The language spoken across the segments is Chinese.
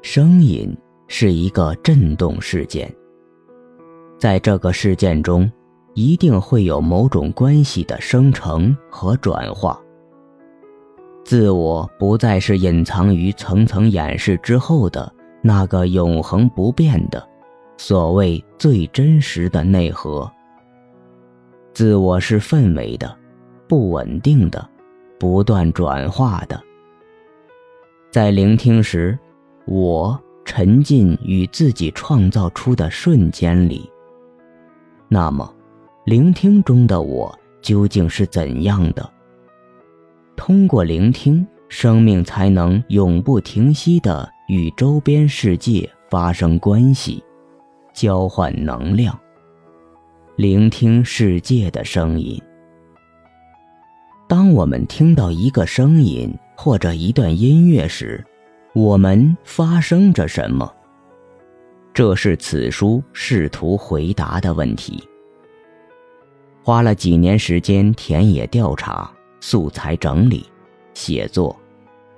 声音是一个振动事件，在这个事件中，一定会有某种关系的生成和转化。自我不再是隐藏于层层掩饰之后的那个永恒不变的所谓最真实的内核。自我是氛围的、不稳定的、不断转化的。在聆听时，我沉浸于自己创造出的瞬间里。那么，聆听中的我究竟是怎样的？通过聆听，生命才能永不停息地与周边世界发生关系，交换能量。聆听世界的声音。当我们听到一个声音或者一段音乐时，我们发生着什么？这是此书试图回答的问题。花了几年时间田野调查、素材整理、写作，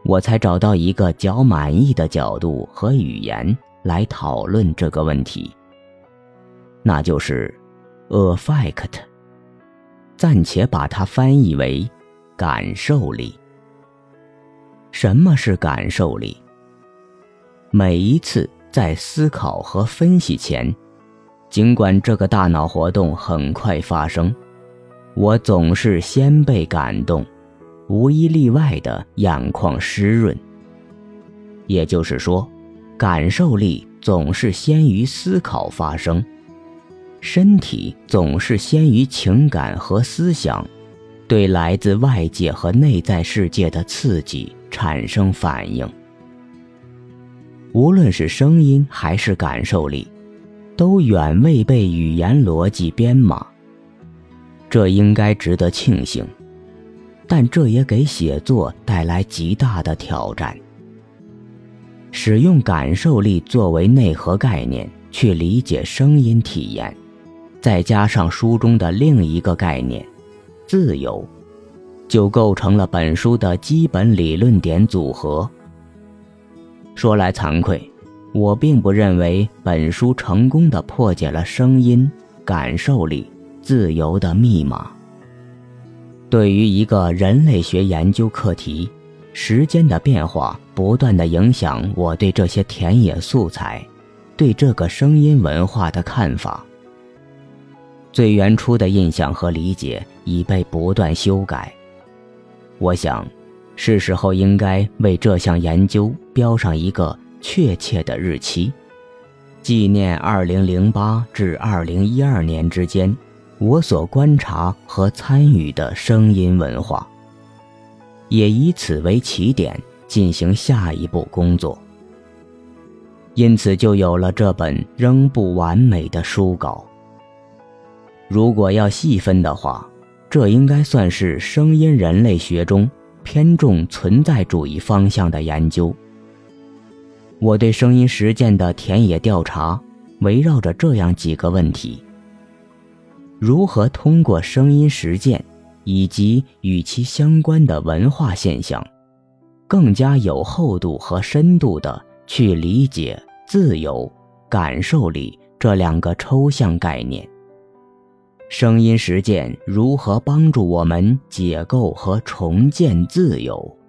我才找到一个较满意的角度和语言来讨论这个问题。那就是 “affect”，暂且把它翻译为“感受力”。什么是感受力？每一次在思考和分析前，尽管这个大脑活动很快发生，我总是先被感动，无一例外的眼眶湿润。也就是说，感受力总是先于思考发生，身体总是先于情感和思想，对来自外界和内在世界的刺激产生反应。无论是声音还是感受力，都远未被语言逻辑编码。这应该值得庆幸，但这也给写作带来极大的挑战。使用感受力作为内核概念去理解声音体验，再加上书中的另一个概念——自由，就构成了本书的基本理论点组合。说来惭愧，我并不认为本书成功的破解了声音、感受力、自由的密码。对于一个人类学研究课题，时间的变化不断的影响我对这些田野素材、对这个声音文化的看法。最原初的印象和理解已被不断修改。我想。是时候应该为这项研究标上一个确切的日期，纪念2008至2012年之间我所观察和参与的声音文化，也以此为起点进行下一步工作。因此，就有了这本仍不完美的书稿。如果要细分的话，这应该算是声音人类学中。偏重存在主义方向的研究。我对声音实践的田野调查围绕着这样几个问题：如何通过声音实践以及与其相关的文化现象，更加有厚度和深度地去理解自由、感受力这两个抽象概念。声音实践如何帮助我们解构和重建自由？